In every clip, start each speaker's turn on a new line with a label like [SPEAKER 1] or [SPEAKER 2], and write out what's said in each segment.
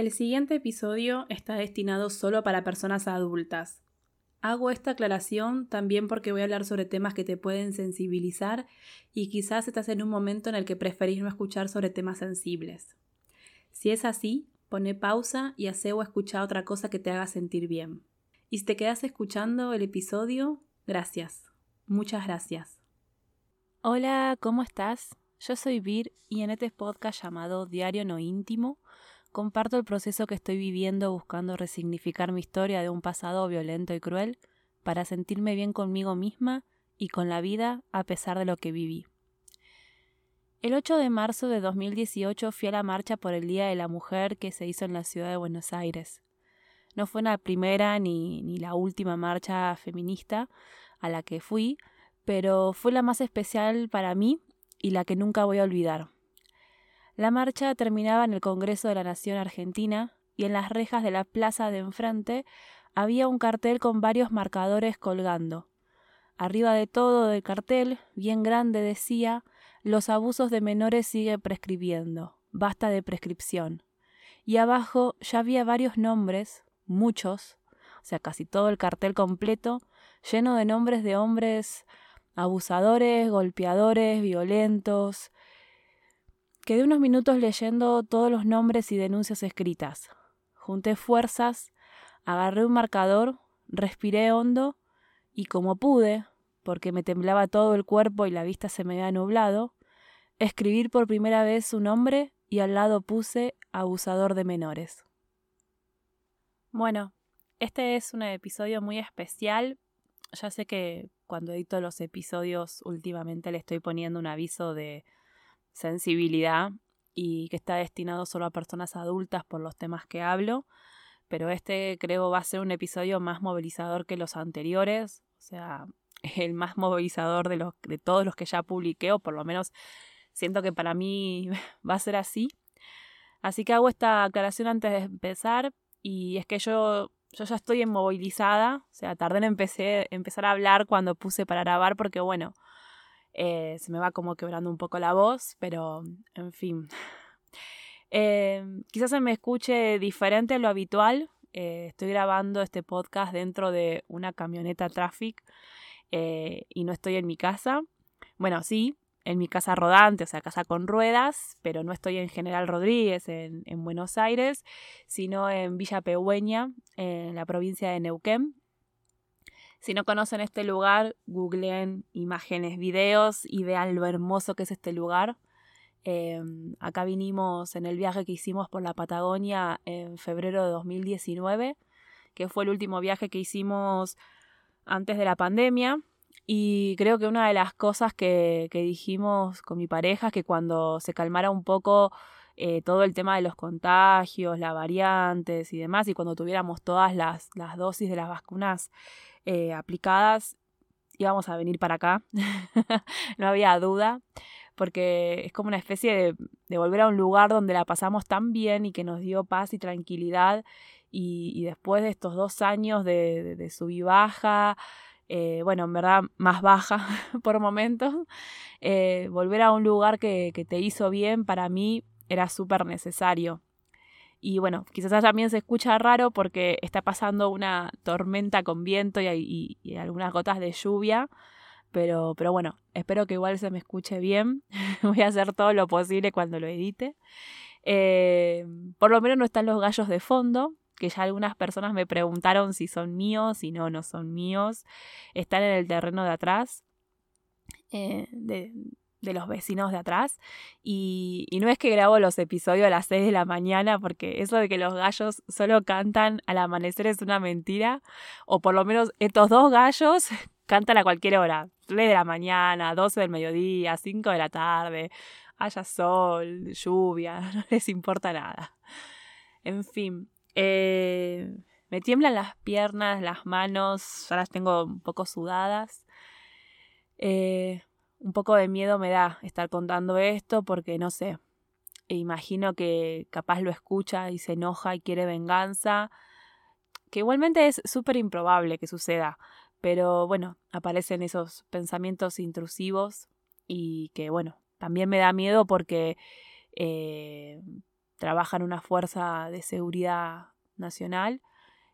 [SPEAKER 1] El siguiente episodio está destinado solo para personas adultas. Hago esta aclaración también porque voy a hablar sobre temas que te pueden sensibilizar y quizás estás en un momento en el que preferís no escuchar sobre temas sensibles. Si es así, pone pausa y hace o otra cosa que te haga sentir bien. Y si te quedas escuchando el episodio, gracias. Muchas gracias. Hola, ¿cómo estás? Yo soy Vir y en este podcast llamado Diario No Íntimo comparto el proceso que estoy viviendo buscando resignificar mi historia de un pasado violento y cruel para sentirme bien conmigo misma y con la vida a pesar de lo que viví. El 8 de marzo de 2018 fui a la marcha por el Día de la Mujer que se hizo en la ciudad de Buenos Aires. No fue la primera ni, ni la última marcha feminista a la que fui, pero fue la más especial para mí y la que nunca voy a olvidar. La marcha terminaba en el Congreso de la Nación Argentina y en las rejas de la plaza de enfrente había un cartel con varios marcadores colgando. Arriba de todo del cartel, bien grande, decía Los abusos de menores sigue prescribiendo. Basta de prescripción. Y abajo ya había varios nombres, muchos, o sea, casi todo el cartel completo, lleno de nombres de hombres abusadores, golpeadores, violentos. Quedé unos minutos leyendo todos los nombres y denuncias escritas. Junté fuerzas, agarré un marcador, respiré hondo y como pude, porque me temblaba todo el cuerpo y la vista se me había nublado, escribir por primera vez su nombre y al lado puse abusador de menores. Bueno, este es un episodio muy especial. Ya sé que cuando edito los episodios últimamente le estoy poniendo un aviso de sensibilidad y que está destinado solo a personas adultas por los temas que hablo, pero este creo va a ser un episodio más movilizador que los anteriores, o sea, el más movilizador de, los, de todos los que ya publiqué, o por lo menos siento que para mí va a ser así. Así que hago esta aclaración antes de empezar y es que yo yo ya estoy inmovilizada, o sea, tardé en empecé, empezar a hablar cuando puse para grabar porque, bueno, eh, se me va como quebrando un poco la voz, pero, en fin. Eh, quizás se me escuche diferente a lo habitual. Eh, estoy grabando este podcast dentro de una camioneta Traffic y no estoy en mi casa. Bueno, sí, en mi casa rodante, o sea, casa con ruedas, pero no estoy en General Rodríguez, en, Buenos Aires, sino en Villa Pehueña, en la provincia de Neuquén. Si no conocen este lugar, googleen imágenes, videos y vean lo hermoso que es este lugar. Em, acá vinimos en el viaje que hicimos por la Patagonia en febrero de 2019, que fue el último viaje que hicimos antes de la pandemia. Y creo que una de las cosas que, que dijimos con mi pareja es que cuando se calmara un poco eh, todo el tema de los contagios, las variantes y demás, y cuando tuviéramos todas las, las dosis de las vacunas eh, aplicadas, íbamos a venir para acá. no había duda, porque es como una especie de, volver a un lugar donde la pasamos tan bien y que nos dio paz y tranquilidad. Y, después de estos dos años de, de, sub y baja, eh, bueno, en verdad más baja por momentos, eh, volver a un lugar que, te hizo bien para mí era súper necesario. Y bueno, quizás también se escucha raro porque está pasando una tormenta con viento y, algunas gotas de lluvia. Pero, pero bueno, espero que igual se me escuche bien. Voy a hacer todo lo posible cuando lo edite. Eh, por lo menos no están los gallos de fondo, que ya algunas personas me preguntaron si son míos, y no, no son míos. Están en el terreno de atrás, eh, los vecinos de atrás. Y, y, no es que grabo los episodios a las 6 de la mañana, porque eso de que los gallos solo cantan al amanecer es una mentira. O por lo menos estos dos gallos cantan a cualquier hora. 3 de la mañana, 12 del mediodía, 5 de la tarde, haya sol, lluvia, no les importa nada. En fin, eh, me tiemblan las piernas, las manos, ya las tengo un poco sudadas. Eh, un poco de miedo me da estar contando esto porque no sé, imagino que capaz lo escucha y se enoja y quiere venganza, que igualmente es súper improbable que suceda, pero bueno, aparecen esos pensamientos intrusivos y que bueno, también me da miedo porque eh, trabaja en una fuerza de seguridad nacional.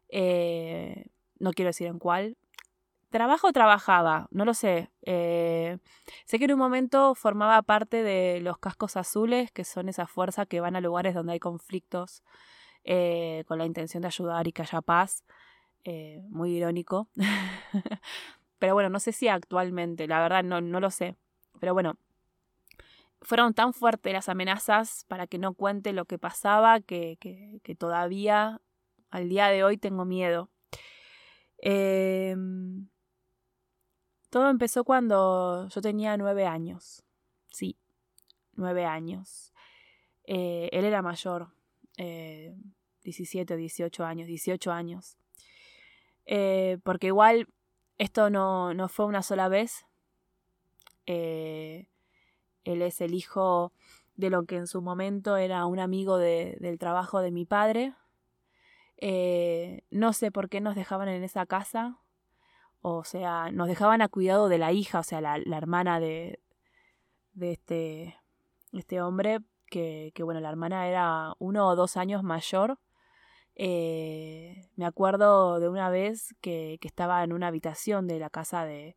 [SPEAKER 1] Eh, no quiero decir en cuál. ¿Trabaja o trabajaba? No lo sé. Eh, sé que en un momento formaba parte de los cascos azules, que son esa fuerza que van a lugares donde hay conflictos eh, con la intención de ayudar y que haya paz. muy irónico. Pero bueno, no sé si actualmente, la verdad no, no lo sé. Pero bueno, fueron tan fuertes las amenazas para que no cuente lo que pasaba que, que, todavía al día de hoy tengo miedo. Todo empezó cuando yo tenía nueve años. Sí, nueve años. Eh, él era mayor, eh, 17 o 18 años, 18 años. Eh, porque igual esto no, no, fue una sola vez. Eh, él es el hijo de lo que en su momento era un amigo del trabajo de mi padre. No sé por qué nos dejaban en esa casa. O sea, nos dejaban a cuidado de la hija, o sea, la, hermana de, de este, este hombre, que, que, bueno, la hermana era uno o dos años mayor. Eh, me acuerdo de una vez que, que, estaba en una habitación de la casa de,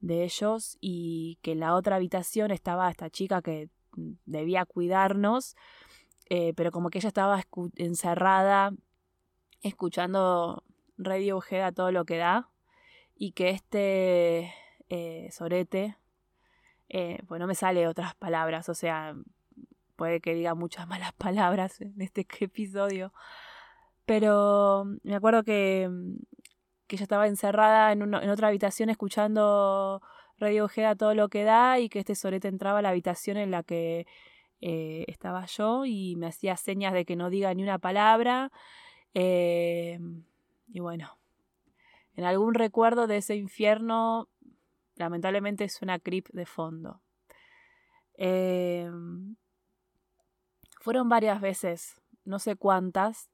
[SPEAKER 1] de ellos y que en la otra habitación estaba esta chica que debía cuidarnos, eh, pero como que ella estaba encerrada escuchando Radiohead a todo lo que da y que este eh, Sorete, eh, pues no me sale otras palabras, o sea, puede que diga muchas malas palabras en este episodio, pero me acuerdo que que ella estaba encerrada en, en otra habitación escuchando Radiohead a todo lo que da y que este sorete entraba a la habitación en la que eh, estaba yo y me hacía señas de que no diga ni una palabra. Y bueno, en algún recuerdo de ese infierno, lamentablemente suena creep de fondo. Eh, fueron varias veces, no sé cuántas,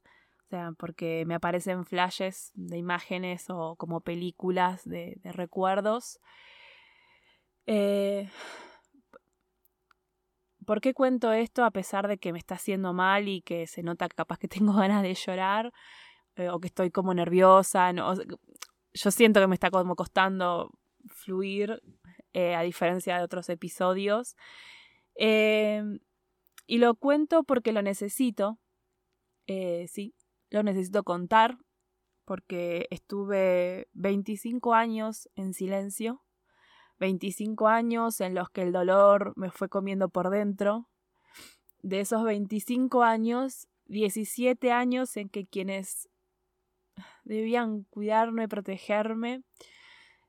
[SPEAKER 1] sea, porque me aparecen flashes de imágenes o como películas de, recuerdos. Eh, ¿Por qué cuento esto a pesar de que me está haciendo mal y que se nota capaz que tengo ganas de llorar eh, o que estoy como nerviosa? Yo siento que me está como costando fluir eh, a diferencia de otros episodios. y lo cuento porque lo necesito. sí, lo necesito contar porque estuve 25 años en silencio, 25 años en los que el dolor me fue comiendo por dentro. De esos 25 años, 17 años en que quienes debían cuidarme, protegerme,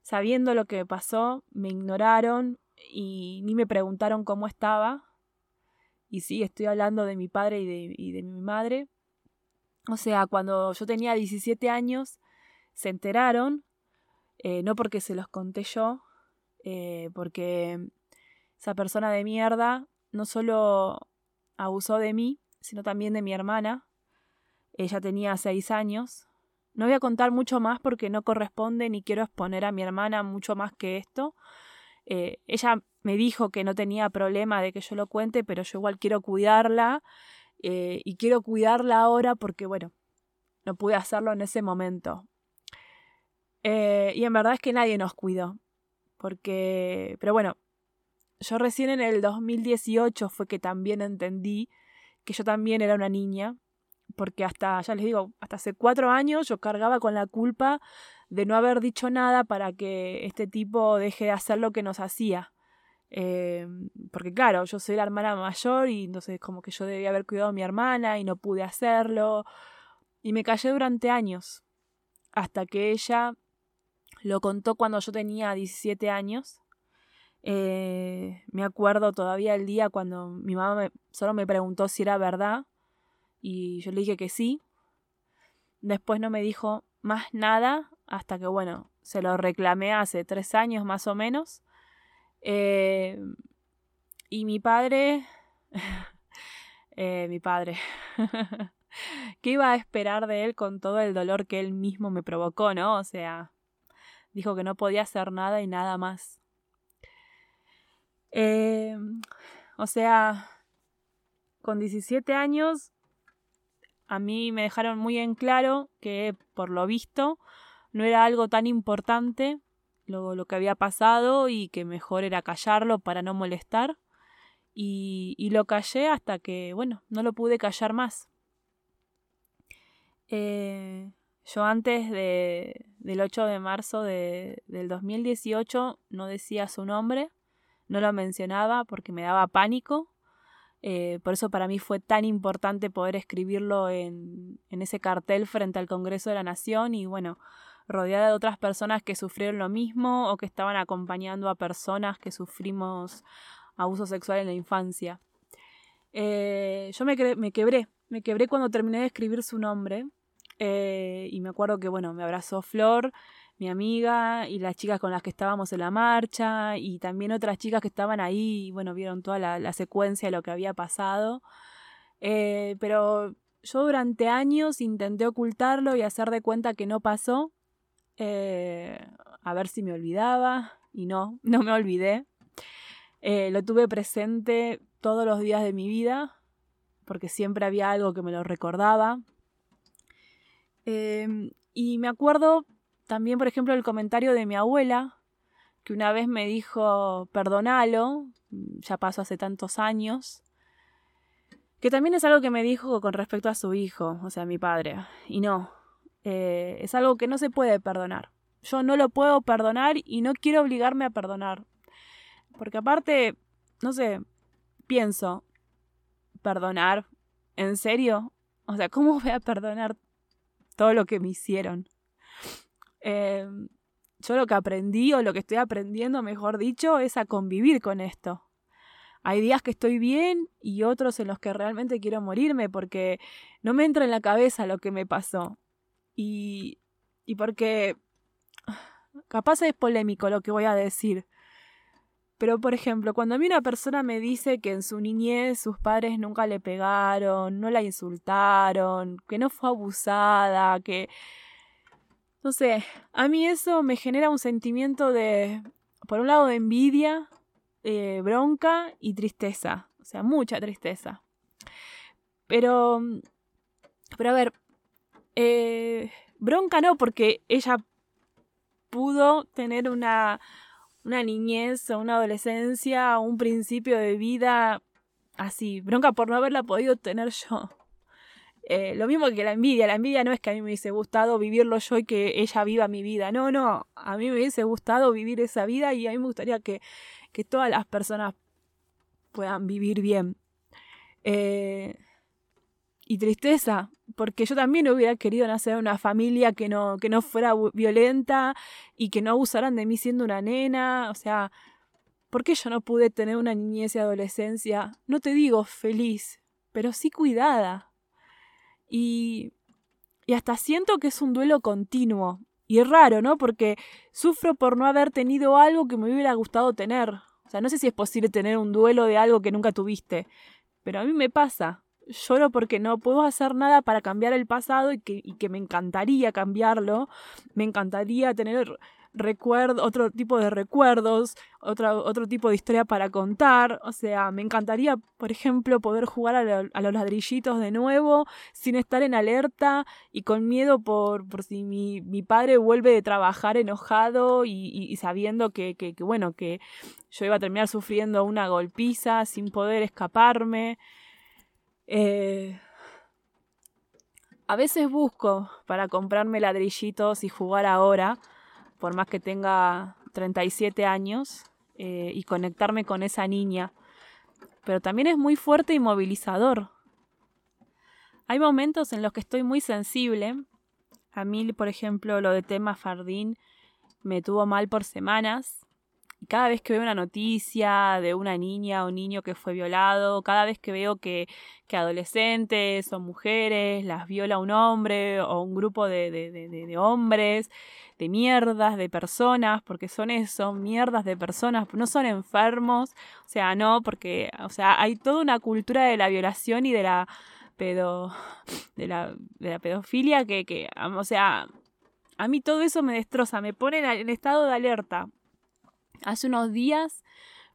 [SPEAKER 1] sabiendo lo que pasó, me ignoraron y ni me preguntaron cómo estaba. Y sí, estoy hablando de mi padre y de, y de mi madre. O sea, cuando yo tenía 17 años, se enteraron, eh, no porque se los conté yo, eh, porque esa persona de mierda no solo abusó de mí, sino también de mi hermana. Ella tenía 6 años. No voy a contar mucho más porque no corresponde ni quiero exponer a mi hermana mucho más que esto. Eh, ella me dijo que no tenía problema de que yo lo cuente, pero yo igual quiero cuidarla eh, y quiero cuidarla ahora porque, bueno, no pude hacerlo en ese momento. Eh, y en verdad es que nadie nos cuidó. Porque, pero bueno, yo recién en el 2018 fue que también entendí que yo también era una niña, porque hasta, ya les digo, hasta hace cuatro años yo cargaba con la culpa de no haber dicho nada para que este tipo deje de hacer lo que nos hacía. Eh, porque claro, yo soy la hermana mayor y entonces como que yo debía haber cuidado a mi hermana y no pude hacerlo. Y me callé durante años. Hasta que ella lo contó cuando yo tenía 17 años. Eh, me acuerdo todavía el día cuando mi mamá solo me preguntó si era verdad. Y yo le dije que sí. Después no me dijo más nada hasta que, bueno, se lo reclamé hace tres años más o menos. Eh, y mi padre, eh, mi padre, ¿qué iba a esperar de él con todo el dolor que él mismo me provocó, no? O sea, dijo que no podía hacer nada y nada más. Eh, o sea, con 17 años a mí me dejaron muy en claro que por lo visto no era algo tan importante lo, lo que había pasado y que mejor era callarlo para no molestar. Y, y, lo callé hasta que, bueno, no lo pude callar más. Eh, yo antes de, del 8 de marzo de, del 2018 no decía su nombre, no lo mencionaba porque me daba pánico. Eh, por eso para mí fue tan importante poder escribirlo en, ese cartel frente al Congreso de la Nación y bueno, rodeada de otras personas que sufrieron lo mismo o que estaban acompañando a personas que sufrimos abuso sexual en la infancia. Eh, yo me, me, quebré, me quebré cuando terminé de escribir su nombre eh, y me acuerdo que, bueno, me abrazó Flor, mi amiga, y las chicas con las que estábamos en la marcha, y también otras chicas que estaban ahí, y bueno, vieron toda la, secuencia de lo que había pasado. Eh, pero yo durante años intenté ocultarlo y hacer de cuenta que no pasó, eh, a ver si me olvidaba, y no, no me olvidé. lo tuve presente todos los días de mi vida, porque siempre había algo que me lo recordaba, y me acuerdo también, por ejemplo, el comentario de mi abuela, que una vez me dijo, perdonalo, mm, ya pasó hace tantos años, que también es algo que me dijo con respecto a su hijo, o sea, mi padre. Y no, eh, es algo que no se puede perdonar. Yo no lo puedo perdonar y no quiero obligarme a perdonar. Porque aparte, no sé, pienso, perdonar, ¿en serio? O sea, ¿cómo voy a perdonar todo lo que me hicieron. Em, yo lo que aprendí o lo que estoy aprendiendo, mejor dicho, es a convivir con esto. Hay días que estoy bien y otros en los que realmente quiero morirme porque no me entra en la cabeza lo que me pasó. Y, y porque capaz es polémico lo que voy a decir. Pero, por ejemplo, cuando a mí una persona me dice que en su niñez sus padres nunca le pegaron, no la insultaron, que no fue abusada, que... No sé, a mí eso me genera un sentimiento de, por un lado, de envidia, eh, bronca y tristeza. O sea, mucha tristeza. Pero... Pero a ver, eh, bronca no, porque ella pudo tener una una niñez o una adolescencia o un principio de vida así. Bronca por no haberla podido tener yo. Eh, lo mismo que la envidia. La envidia no es que a mí me hubiese gustado vivirlo yo y que ella viva mi vida. No, no. A mí me hubiese gustado vivir esa vida y a mí me gustaría que, que todas las personas puedan vivir bien. Eh, y tristeza, porque yo también hubiera querido nacer en una familia que no, que no fuera violenta y que no abusaran de mí siendo una nena, o sea, ¿por qué yo no pude tener una niñez y adolescencia? No te digo feliz, pero sí cuidada. Y, y hasta siento que es un duelo continuo. Y es raro, ¿no? Porque sufro por no haber tenido algo que me hubiera gustado tener. O sea, no sé si es posible tener un duelo de algo que nunca tuviste, pero a mí me pasa lloro porque no puedo hacer nada para cambiar el pasado y que, y que me encantaría cambiarlo, me encantaría tener recuerdo, otro tipo de recuerdos, otro, tipo de historia para contar. O sea, me encantaría, por ejemplo, poder jugar a, los ladrillitos de nuevo sin estar en alerta y con miedo por, por si mi, mi padre vuelve de trabajar enojado y, y, sabiendo que, que, que, bueno, que yo iba a terminar sufriendo una golpiza sin poder escaparme. Eh, a veces busco para comprarme ladrillitos y jugar ahora, por más que tenga 37 años, eh, y conectarme con esa niña. Pero también es muy fuerte y movilizador. Hay momentos en los que estoy muy sensible. A mí, por ejemplo, lo de tema Fardín me tuvo mal por semanas cada vez que veo una noticia de una niña o niño que fue violado, cada vez que veo que, que adolescentes o mujeres las viola un hombre o un grupo de, de, hombres, de mierdas, de personas, porque son eso, mierdas de personas, no son enfermos, o sea, no, porque, o sea, hay toda una cultura de la violación y de la pedo, de la, de la pedofilia que, que, o sea, a mí todo eso me destroza, me pone en estado de alerta. Hace unos días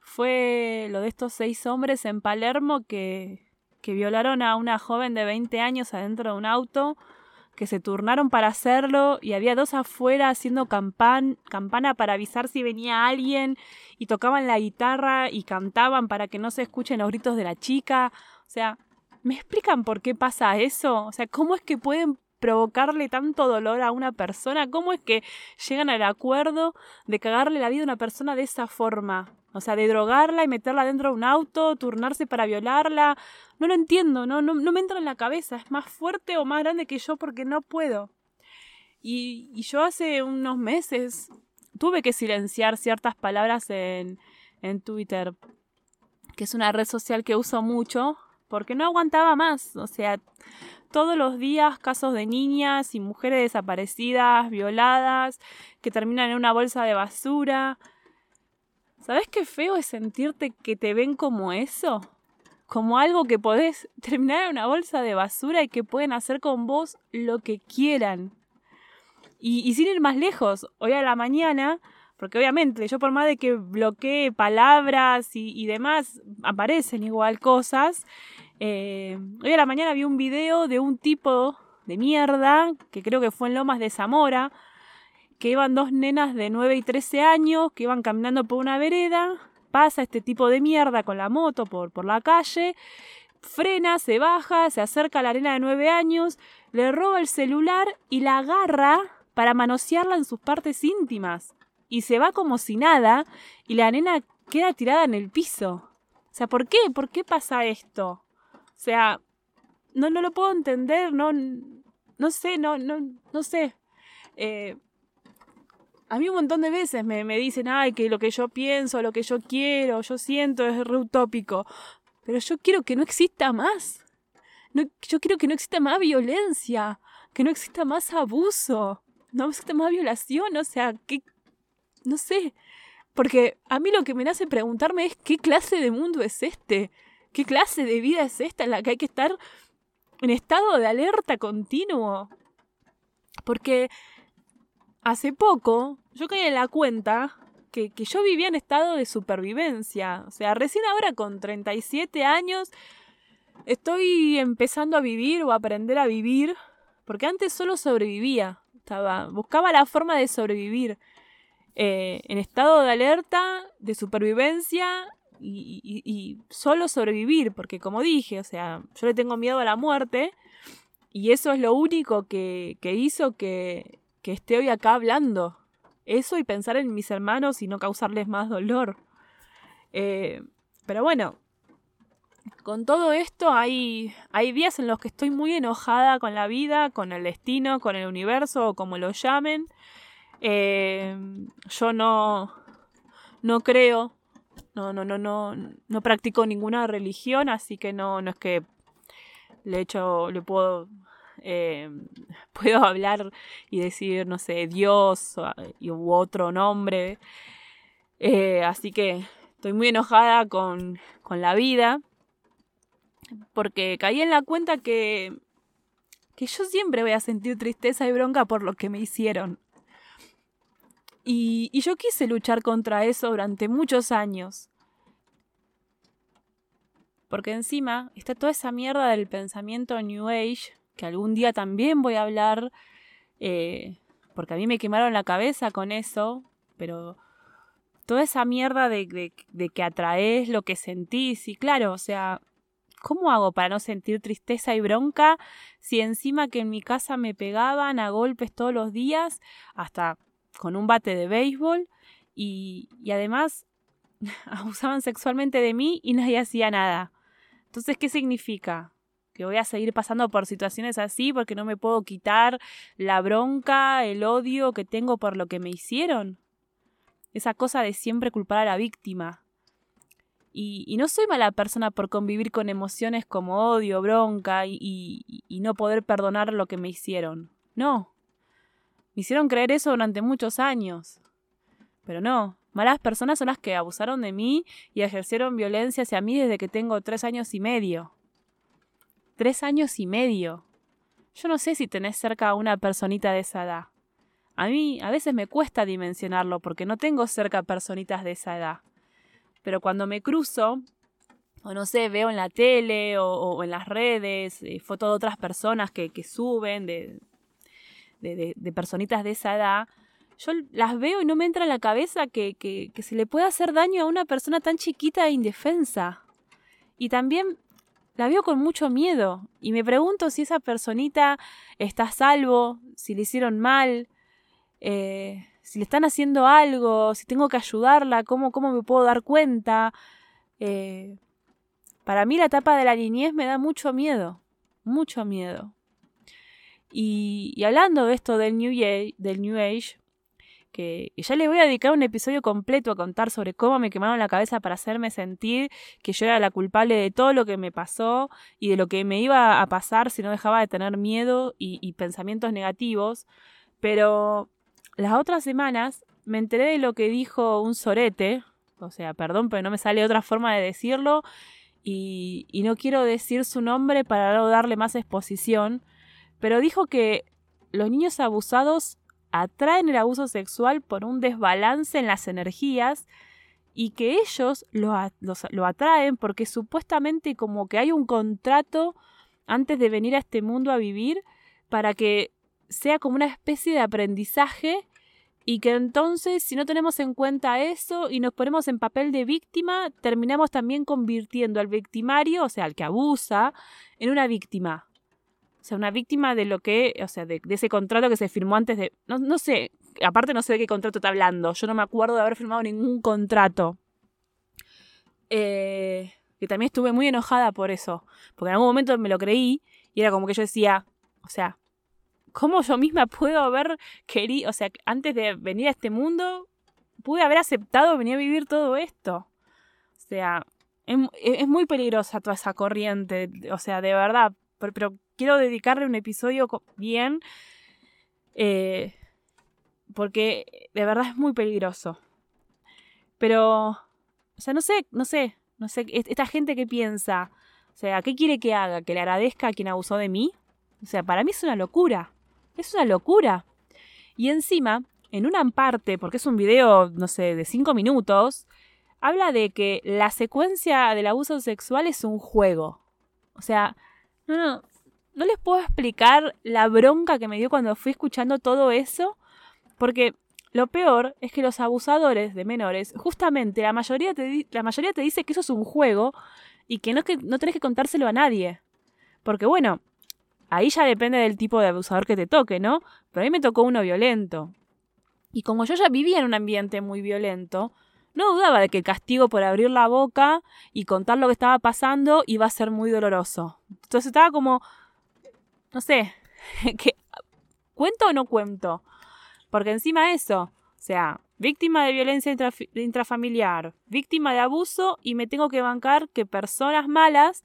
[SPEAKER 1] fue lo de estos seis hombres en Palermo que, que violaron a una joven de 20 años adentro de un auto, que se turnaron para hacerlo y había dos afuera haciendo campana para avisar si venía alguien y tocaban la guitarra y cantaban para que no se escuchen los gritos de la chica. O sea, ¿me explican por qué pasa eso? O sea, ¿cómo es que pueden provocarle tanto dolor a una persona? ¿Cómo es que llegan al acuerdo de cagarle la vida a una persona de esa forma? O sea, de drogarla y meterla dentro de un auto, turnarse para violarla. No lo entiendo, no, no, no me entra en la cabeza. Es más fuerte o más grande que yo porque no puedo. Y, yo hace unos meses tuve que silenciar ciertas palabras en, en Twitter, que es una red social que uso mucho, porque no aguantaba más. O sea, todos los días casos de niñas y mujeres desaparecidas, violadas, que terminan en una bolsa de basura. ¿Sabes qué feo es sentirte que te ven como eso? Como algo que podés terminar en una bolsa de basura y que pueden hacer con vos lo que quieran. Y, sin ir más lejos, hoy a la mañana, porque obviamente yo por más de que bloquee palabras y, demás, aparecen igual cosas. Eh, hoy a la mañana vi un video de un tipo de mierda, que creo que fue en Lomas de Zamora, que iban dos nenas de 9 y 13 años que iban caminando por una vereda, pasa este tipo de mierda con la moto por, por la calle, frena, se baja, se acerca a la nena de 9 años, le roba el celular y la agarra para manosearla en sus partes íntimas. Y se va como si nada y la nena queda tirada en el piso. O sea, ¿por qué? ¿Por qué pasa esto? O sea, no, no lo puedo entender, no, no sé, no, no, no sé. Eh, a mí un montón de veces me, me, dicen, ay, que lo que yo pienso, lo que yo quiero, yo siento es re utópico. Pero yo quiero que no exista más. No, yo quiero que no exista más violencia, que no exista más abuso, no exista más violación, o sea, que... no sé. Porque a mí lo que me hace preguntarme es qué clase de mundo es este, qué clase de vida es esta en la que hay que estar en estado de alerta continuo. Porque hace poco yo caí en la cuenta que, que, yo vivía en estado de supervivencia. O sea, recién ahora con 37 años estoy empezando a vivir o a aprender a vivir, porque antes solo sobrevivía. Estaba, buscaba la forma de sobrevivir. Eh, en estado de alerta, de supervivencia y, solo sobrevivir, porque como dije, o sea, yo le tengo miedo a la muerte y eso es lo único que, que hizo que, que esté hoy acá hablando. Eso y pensar en mis hermanos y no causarles más dolor. Eh, pero bueno, con todo esto hay, hay días en los que estoy muy enojada con la vida, con el destino, con el universo o como lo llamen. Eh, yo no, no creo, no, no, no, no, no practico ninguna religión, así que no, no es que le hecho, le puedo eh, puedo hablar y decir, no sé, Dios u otro nombre. Eh, así que estoy muy enojada con, con la vida porque caí en la cuenta que, que yo siempre voy a sentir tristeza y bronca por lo que me hicieron. Y, yo quise luchar contra eso durante muchos años. Porque encima está toda esa mierda del pensamiento New Age que algún día también voy a hablar, eh, porque a mí me quemaron la cabeza con eso, pero toda esa mierda de, de, de, que atraes lo que sentís, y claro, o sea, ¿cómo hago para no sentir tristeza y bronca si encima que en mi casa me pegaban a golpes todos los días, hasta con un bate de béisbol, y, y además abusaban sexualmente de mí y nadie hacía nada? Entonces, ¿qué significa? que voy a seguir pasando por situaciones así porque no me puedo quitar la bronca, el odio que tengo por lo que me hicieron. Esa cosa de siempre culpar a la víctima. Y, y no soy mala persona por convivir con emociones como odio, bronca y, y, y no poder perdonar lo que me hicieron. No. Me hicieron creer eso durante muchos años. Pero no, malas personas son las que abusaron de mí y ejercieron violencia hacia mí desde que tengo tres años y medio. Tres años y medio. Yo no sé si tenés cerca a una personita de esa edad. A mí a veces me cuesta dimensionarlo porque no tengo cerca personitas de esa edad. Pero cuando me cruzo, o no sé, veo en la tele o, en las redes eh, fotos de otras personas que, suben, de, de, personitas de esa edad, yo las veo y no me entra en la cabeza que, se le puede hacer daño a una persona tan chiquita e indefensa. Y también la veo con mucho miedo y me pregunto si esa personita está a salvo, si le hicieron mal, eh, si le están haciendo algo, si tengo que ayudarla, cómo, cómo me puedo dar cuenta. Eh, para mí la etapa de la niñez me da mucho miedo, mucho miedo. Y, hablando de esto del New, Age, del New Age, que, ya le voy a dedicar un episodio completo a contar sobre cómo me quemaron la cabeza para hacerme sentir que yo era la culpable de todo lo que me pasó y de lo que me iba a pasar si no dejaba de tener miedo y, pensamientos negativos. Pero las otras semanas me enteré de lo que dijo un sorete, o sea, perdón, pero no me sale otra forma de decirlo, y, y no quiero decir su nombre para no darle más exposición, pero dijo que los niños abusados atraen el abuso sexual por un desbalance en las energías y que ellos lo, lo, atraen porque supuestamente como que hay un contrato antes de venir a este mundo a vivir para que sea como una especie de aprendizaje y que entonces si no tenemos en cuenta eso y nos ponemos en papel de víctima, terminamos también convirtiendo al victimario, o sea, al que abusa, en una víctima. Sea, una víctima de lo que, o sea, de, ese contrato que se firmó antes de... No, no, sé, aparte no sé de qué contrato está hablando, yo no me acuerdo de haber firmado ningún contrato. Eh, que también estuve muy enojada por eso, porque en algún momento me lo creí y era como que yo decía, o sea, ¿Cómo yo misma puedo haber querido, o sea, antes de venir a este mundo, pude haber aceptado venir a vivir todo esto? O sea, es, muy peligrosa toda esa corriente, o sea, de verdad, pero, quiero dedicarle un episodio bien, eh, porque de verdad es muy peligroso. Pero, o sea, no sé, no sé, no sé, esta gente que piensa, o sea, ¿qué quiere que haga? ¿Que le agradezca a quien abusó de mí? O sea, para mí es una locura. Es una locura. Y encima, en una parte, porque es un video, no sé, de cinco minutos, habla de que la secuencia del abuso sexual es un juego. O sea, no, no, no les puedo explicar la bronca que me dio cuando fui escuchando todo eso, porque lo peor es que los abusadores de menores, justamente la mayoría te, la mayoría te dice que eso es un juego y que no, que no tenés que contárselo a nadie. Porque bueno, Ahí ya depende del tipo de abusador que te toque, ¿no? Pero a mí me tocó uno violento. Y como yo ya vivía en un ambiente muy violento, no dudaba de que el castigo por abrir la boca y contar lo que estaba pasando iba a ser muy doloroso. Entonces estaba como, no sé, ¿cuento o no cuento? Porque encima eso, o sea, víctima de violencia intrafamiliar, víctima de abuso y me tengo que bancar que personas malas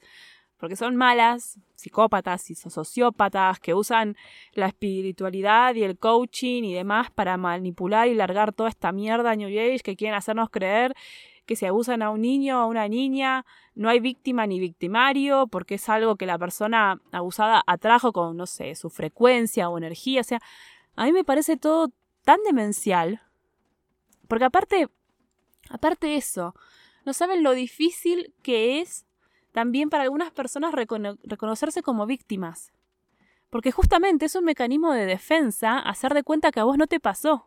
[SPEAKER 1] porque son malas, psicópatas y sociópatas que usan la espiritualidad y el coaching y demás para manipular y largar toda esta mierda New Age que quieren hacernos creer que si abusan a un niño o a una niña no hay víctima ni victimario porque es algo que la persona abusada atrajo con, no sé, su frecuencia o energía. O sea, a mí me parece todo tan demencial. Porque aparte, aparte de eso, no saben lo difícil que es también para algunas personas reconocerse como víctimas. Porque justamente es un mecanismo de defensa hacer de cuenta que a vos no te pasó.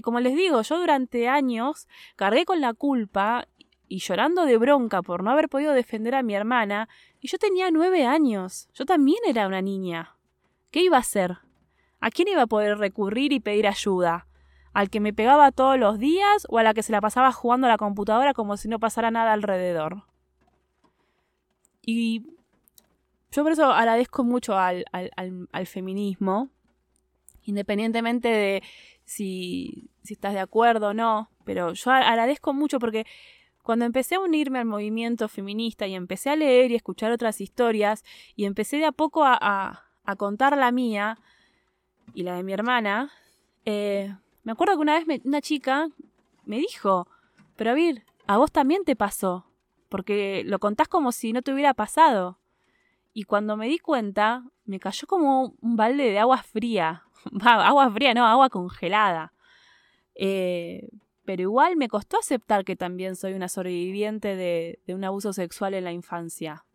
[SPEAKER 1] Y como les digo, yo durante años cargué con la culpa y llorando de bronca por no haber podido defender a mi hermana, y yo tenía nueve años. Yo también era una niña. ¿Qué iba a hacer? ¿A quién iba a poder recurrir y pedir ayuda? ¿Al que me pegaba todos los días o a la que se la pasaba jugando a la computadora como si no pasara nada alrededor? Y yo por eso agradezco mucho al, feminismo, independientemente de si, si estás de acuerdo o no, pero yo agradezco mucho porque cuando empecé a unirme al movimiento feminista y empecé a leer y escuchar otras historias y empecé de a poco a, contar la mía y la de mi hermana, eh, me acuerdo que una vez una chica me dijo, pero a a vos también te pasó porque lo contás como si no te hubiera pasado. Y cuando me di cuenta, me cayó como un balde de agua fría. agua fría, no, agua congelada. Eh, pero igual me costó aceptar que también soy una sobreviviente de, de un abuso sexual en la infancia.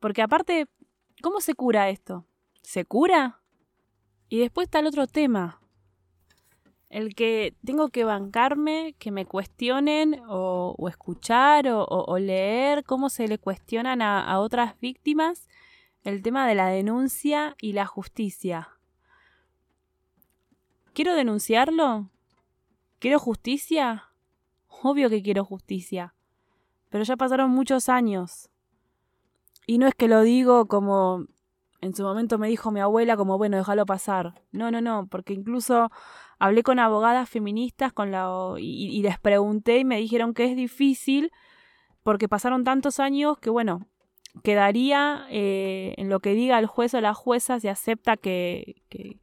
[SPEAKER 1] Porque aparte, ¿cómo se cura esto? ¿Se cura? Y después está el otro tema, el que tengo que bancarme, que me cuestionen o, escuchar o, leer cómo se le cuestionan a, otras víctimas el tema de la denuncia y la justicia. ¿Quiero denunciarlo? ¿Quiero justicia? Obvio que quiero justicia. Pero ya pasaron muchos años. Y no es que lo digo como en su momento me dijo mi abuela, como bueno, déjalo pasar. No, no, no, porque incluso hablé con abogadas feministas con la, y, les pregunté y me dijeron que es difícil porque pasaron tantos años que, bueno, quedaría eh, en lo que diga el juez o la jueza si acepta que, que,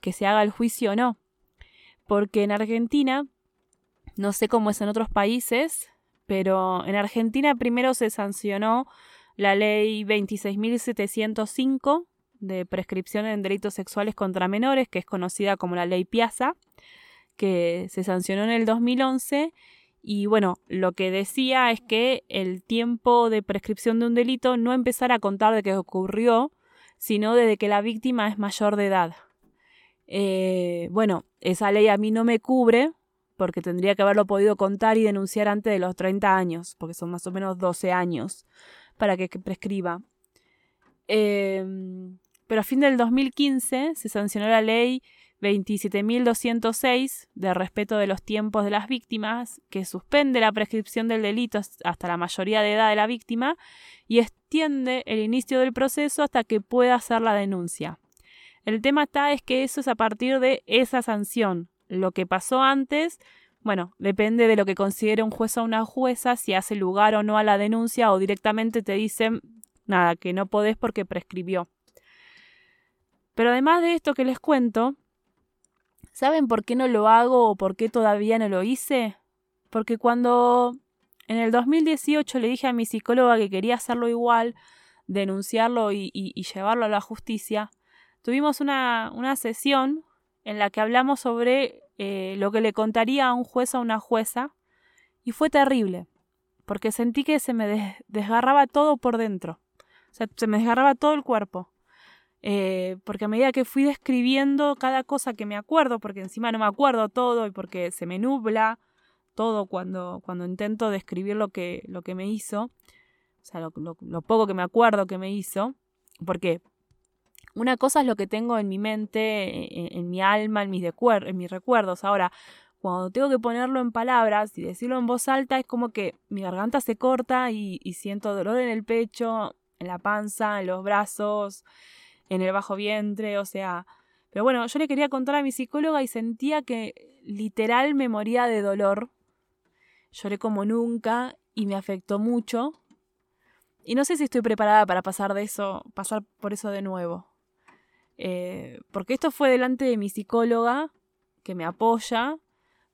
[SPEAKER 1] que se haga el juicio o no. Porque en Argentina, no sé cómo es en otros países, pero en Argentina primero se sancionó la ley 26.705 de prescripción en delitos sexuales contra menores, que es conocida como la ley Piazza, que se sancionó en el 2011 y bueno, lo que decía es que el tiempo de prescripción de un delito no empezara a contar de que ocurrió, sino desde que la víctima es mayor de edad. Eh, bueno, esa ley a mí no me cubre porque tendría que haberlo podido contar y denunciar antes de los 30 años, porque son más o menos 12 años para que prescriba. Eh, pero a fin del 2015 se sancionó la ley 27.206 de respeto de los tiempos de las víctimas, que suspende la prescripción del delito hasta la mayoría de edad de la víctima y extiende el inicio del proceso hasta que pueda hacer la denuncia. El tema está es que eso es a partir de esa sanción. Lo que pasó antes, bueno, depende de lo que considere un juez o una jueza, si hace lugar o no a la denuncia o directamente te dicen nada, que no podés porque prescribió. Pero además de esto que les cuento, ¿saben por qué no lo hago o por qué todavía no lo hice? Porque cuando en el 2018 le dije a mi psicóloga que quería hacerlo igual, denunciarlo y, llevarlo a la justicia, tuvimos una, una, sesión en la que hablamos sobre eh, lo que le contaría a un juez o a una jueza y fue terrible, porque sentí que se me desgarraba todo por dentro, o sea, se me desgarraba todo el cuerpo. Eh, porque a medida que fui describiendo cada cosa que me acuerdo, porque encima no me acuerdo todo y porque se me nubla todo cuando, cuando intento describir lo que, lo que me hizo, o sea, lo, lo, poco que me acuerdo que me hizo, porque una cosa es lo que tengo en mi mente, en, mi alma, en mis, en mis recuerdos. Ahora, cuando tengo que ponerlo en palabras y decirlo en voz alta, es como que mi garganta se corta y, y siento dolor en el pecho, en la panza, en los brazos, en el bajo vientre, o sea... Pero bueno, yo le quería contar a mi psicóloga y sentía que literal me moría de dolor. Lloré como nunca y me afectó mucho. Y no sé si estoy preparada para pasar de eso, pasar por eso de nuevo. Eh, porque esto fue delante de mi psicóloga, que me apoya,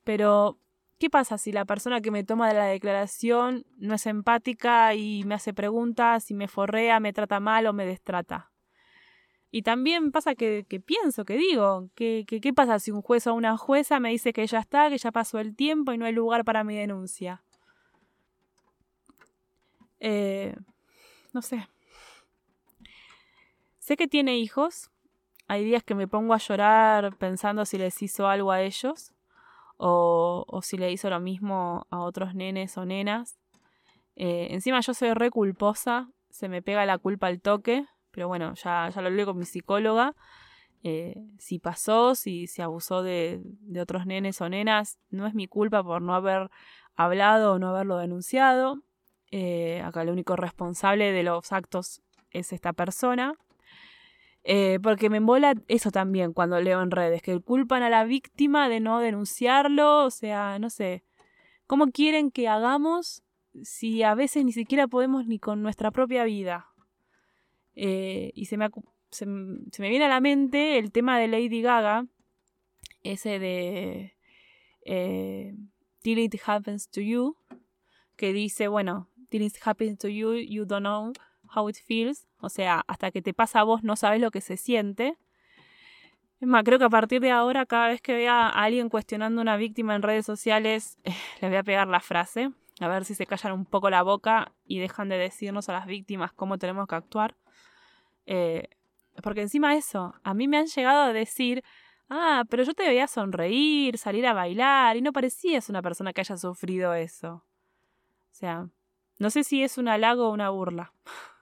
[SPEAKER 1] pero ¿qué pasa si la persona que me toma de la declaración no es empática y me hace preguntas y me forrea, me trata mal o me destrata? Y también pasa que, pienso, que digo, que, ¿qué pasa si un juez o una jueza me dice que ya está, que ya pasó el tiempo y no hay lugar para mi denuncia? Eh, no sé. Sé que tiene hijos. Hay días que me pongo a llorar pensando si les hizo algo a ellos o, si le hizo lo mismo a otros nenes o nenas. Eh, encima yo soy re culposa, se me pega la culpa al toque pero bueno, ya, ya lo hablé con mi psicóloga. Eh, si pasó, si se abusó de, de otros nenes o nenas, no es mi culpa por no haber hablado o no haberlo denunciado. Eh, acá el único responsable de los actos es esta persona. Eh, porque me embola eso también cuando leo en redes, que culpan a la víctima de no denunciarlo, o sea, no sé, ¿cómo quieren que hagamos si a veces ni siquiera podemos ni con nuestra propia vida? Eh, y se me, se, me viene a la mente el tema de Lady Gaga, ese de eh, Till It Happens to You, que dice, bueno, Till It Happens to You, you don't know how it feels, o sea, hasta que te pasa a vos no sabes lo que se siente. Es más, creo que a partir de ahora, cada vez que vea a alguien cuestionando a una víctima en redes sociales, le voy a pegar la frase, a ver si se callan un poco la boca y dejan de decirnos a las víctimas cómo tenemos que actuar. Eh, porque encima de eso, a mí me han llegado a decir, ah, pero yo te veía sonreír, salir a bailar, y no parecías una persona que haya sufrido eso. O sea, no sé si es un halago o una burla.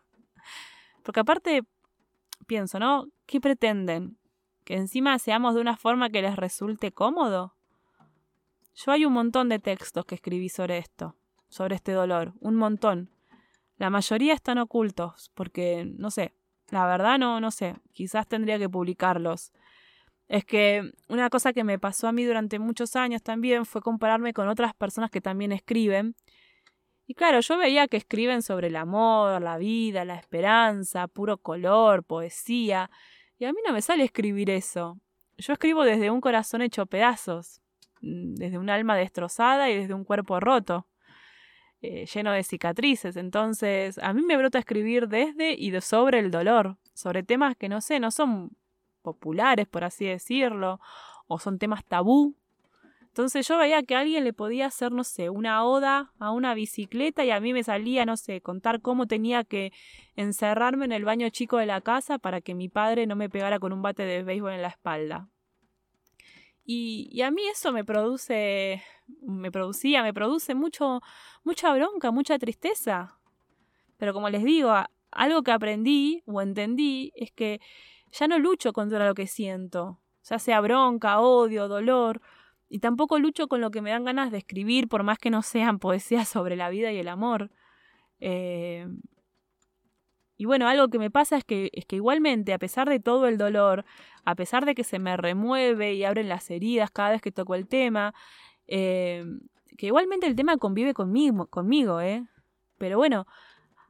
[SPEAKER 1] Porque aparte, pienso, ¿no? ¿Qué pretenden? ¿Que encima seamos de una forma que les resulte cómodo? Yo hay un montón de textos que escribí sobre esto, sobre este dolor, un montón. La mayoría están ocultos, porque, no sé, la verdad no, no sé, quizás tendría que publicarlos. Es que una cosa que me pasó a mí durante muchos años también fue compararme con otras personas que también escriben. Y claro, yo veía que escriben sobre el amor, la vida, la esperanza, puro color, poesía, y a mí no me sale escribir eso. Yo escribo desde un corazón hecho pedazos, mm, desde un alma destrozada y desde un cuerpo roto. Eh, lleno de cicatrices. Entonces, a mí me brota escribir desde y de sobre el dolor, sobre temas que no sé, no son populares, por así decirlo, o son temas tabú. Entonces yo veía que alguien le podía hacer, no sé, una oda a una bicicleta y a mí me salía, no sé, contar cómo tenía que encerrarme en el baño chico de la casa para que mi padre no me pegara con un bate de béisbol en la espalda. Y, a mí eso me produce me producía, me produce mucho, mucha bronca, mucha tristeza. Pero como les digo, algo que aprendí o entendí es que ya no lucho contra lo que siento, ya sea bronca, odio, dolor, y tampoco lucho con lo que me dan ganas de escribir, por más que no sean poesías sobre la vida y el amor. Eh, y bueno, algo que me pasa es que, es que igualmente, a pesar de todo el dolor, a pesar de que se me remueve y abren las heridas cada vez que toco el tema, eh, que igualmente el tema convive conmigo, conmigo, ¿eh? Pero bueno,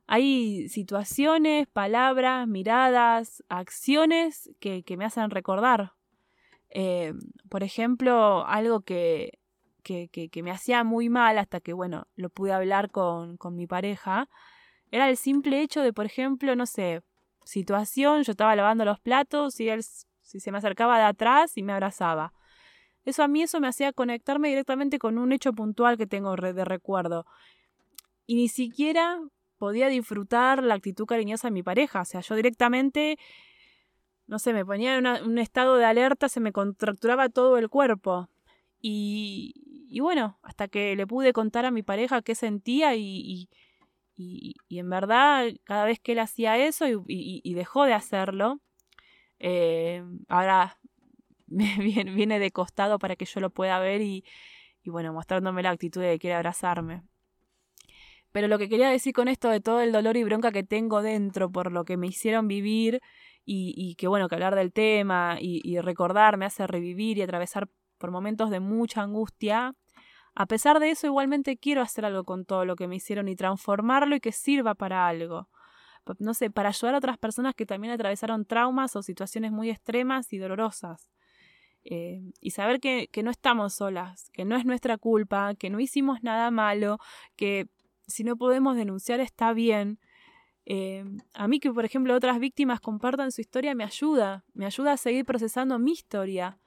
[SPEAKER 1] hay situaciones, palabras, miradas, acciones que, que me hacen recordar. Eh, por ejemplo, algo que, que, que, me hacía muy mal hasta que, bueno, lo pude hablar con, con mi pareja, era el simple hecho de, por ejemplo, no sé, situación, yo estaba lavando los platos y él si se me acercaba de atrás y me abrazaba. Eso a mí eso me hacía conectarme directamente con un hecho puntual que tengo de recuerdo. Y ni siquiera podía disfrutar la actitud cariñosa de mi pareja. O sea, yo directamente, no sé, me ponía en un estado de alerta, se me contracturaba todo el cuerpo. Y, y, bueno, hasta que le pude contar a mi pareja qué sentía y, y, en verdad cada vez que él hacía eso y, dejó de hacerlo, eh, ahora viene, de costado para que yo lo pueda ver y, y bueno, mostrándome la actitud de que quiere abrazarme. Pero lo que quería decir con esto de todo el dolor y bronca que tengo dentro por lo que me hicieron vivir y, que bueno, que hablar del tema y, y recordar me hace revivir y atravesar por momentos de mucha angustia, a pesar de eso igualmente quiero hacer algo con todo lo que me hicieron y transformarlo y que sirva para algo. No sé, para ayudar a otras personas que también atravesaron traumas o situaciones muy extremas y dolorosas. Eh, y saber que, que no estamos solas, que no es nuestra culpa, que no hicimos nada malo, que si no podemos denunciar está bien. Eh, a mí que, por ejemplo, otras víctimas compartan su historia me ayuda, me ayuda a seguir procesando mi historia.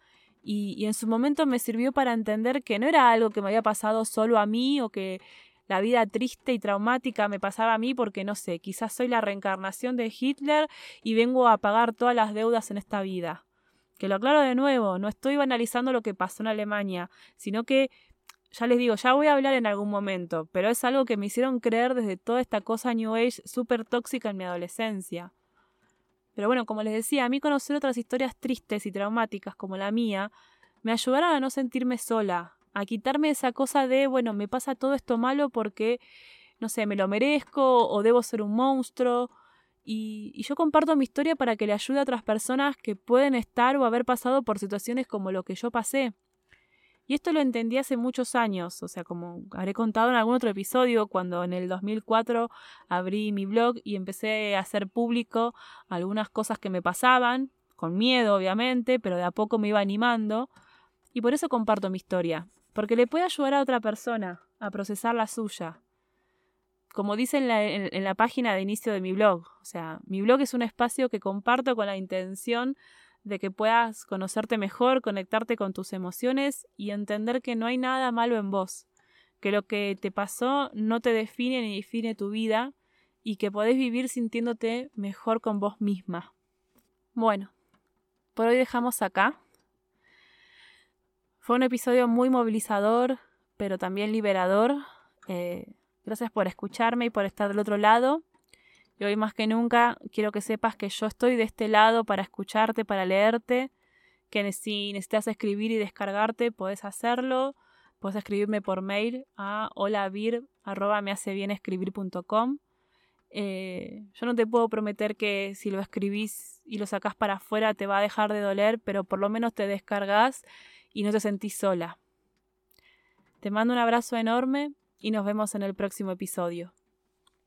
[SPEAKER 1] Y, y, en su momento me sirvió para entender que no era algo que me había pasado solo a mí o que la vida triste y traumática me pasaba a mí porque, no sé, quizás soy la reencarnación de Hitler y vengo a pagar todas las deudas en esta vida. Que lo aclaro de nuevo, no estoy banalizando lo que pasó en Alemania, sino que, ya les digo, ya voy a hablar en algún momento, pero es algo que me hicieron creer desde toda esta cosa New Age súper tóxica en mi adolescencia. Pero bueno, como les decía, a mí conocer otras historias tristes y traumáticas como la mía, me ayudaron a no sentirme sola, a quitarme esa cosa de, bueno, me pasa todo esto malo porque, no sé, me lo merezco o debo ser un monstruo y, yo comparto mi historia para que le ayude a otras personas que pueden estar o haber pasado por situaciones como lo que yo pasé. Y esto lo entendí hace muchos años, o sea, como habré contado en algún otro episodio, cuando en el 2004 abrí mi blog y empecé a hacer público algunas cosas que me pasaban, con miedo obviamente, pero de a poco me iba animando. Y por eso comparto mi historia, porque le puede ayudar a otra persona a procesar la suya como dice en la, en, la, página de inicio de mi blog, o sea, mi blog es un espacio que comparto con la intención de que puedas conocerte mejor, conectarte con tus emociones y entender que no hay nada malo en vos, que lo que te pasó no te define ni define tu vida y que podés vivir sintiéndote mejor con vos misma. Bueno, por hoy dejamos acá. Fue un episodio muy movilizador, pero también liberador. Eh, gracias por escucharme y por estar del otro lado. Y hoy más que nunca quiero que sepas que yo estoy de este lado para escucharte, para leerte, que si necesitas escribir y descargarte, puedes hacerlo. Puedes escribirme por mail a holavir.mehacebienscribir.com. Eh, yo no te puedo prometer que si lo escribís y lo sacás para afuera te va a dejar de doler, pero por lo menos te descargas y no te sentís sola. Te mando un abrazo enorme y nos vemos en el próximo episodio.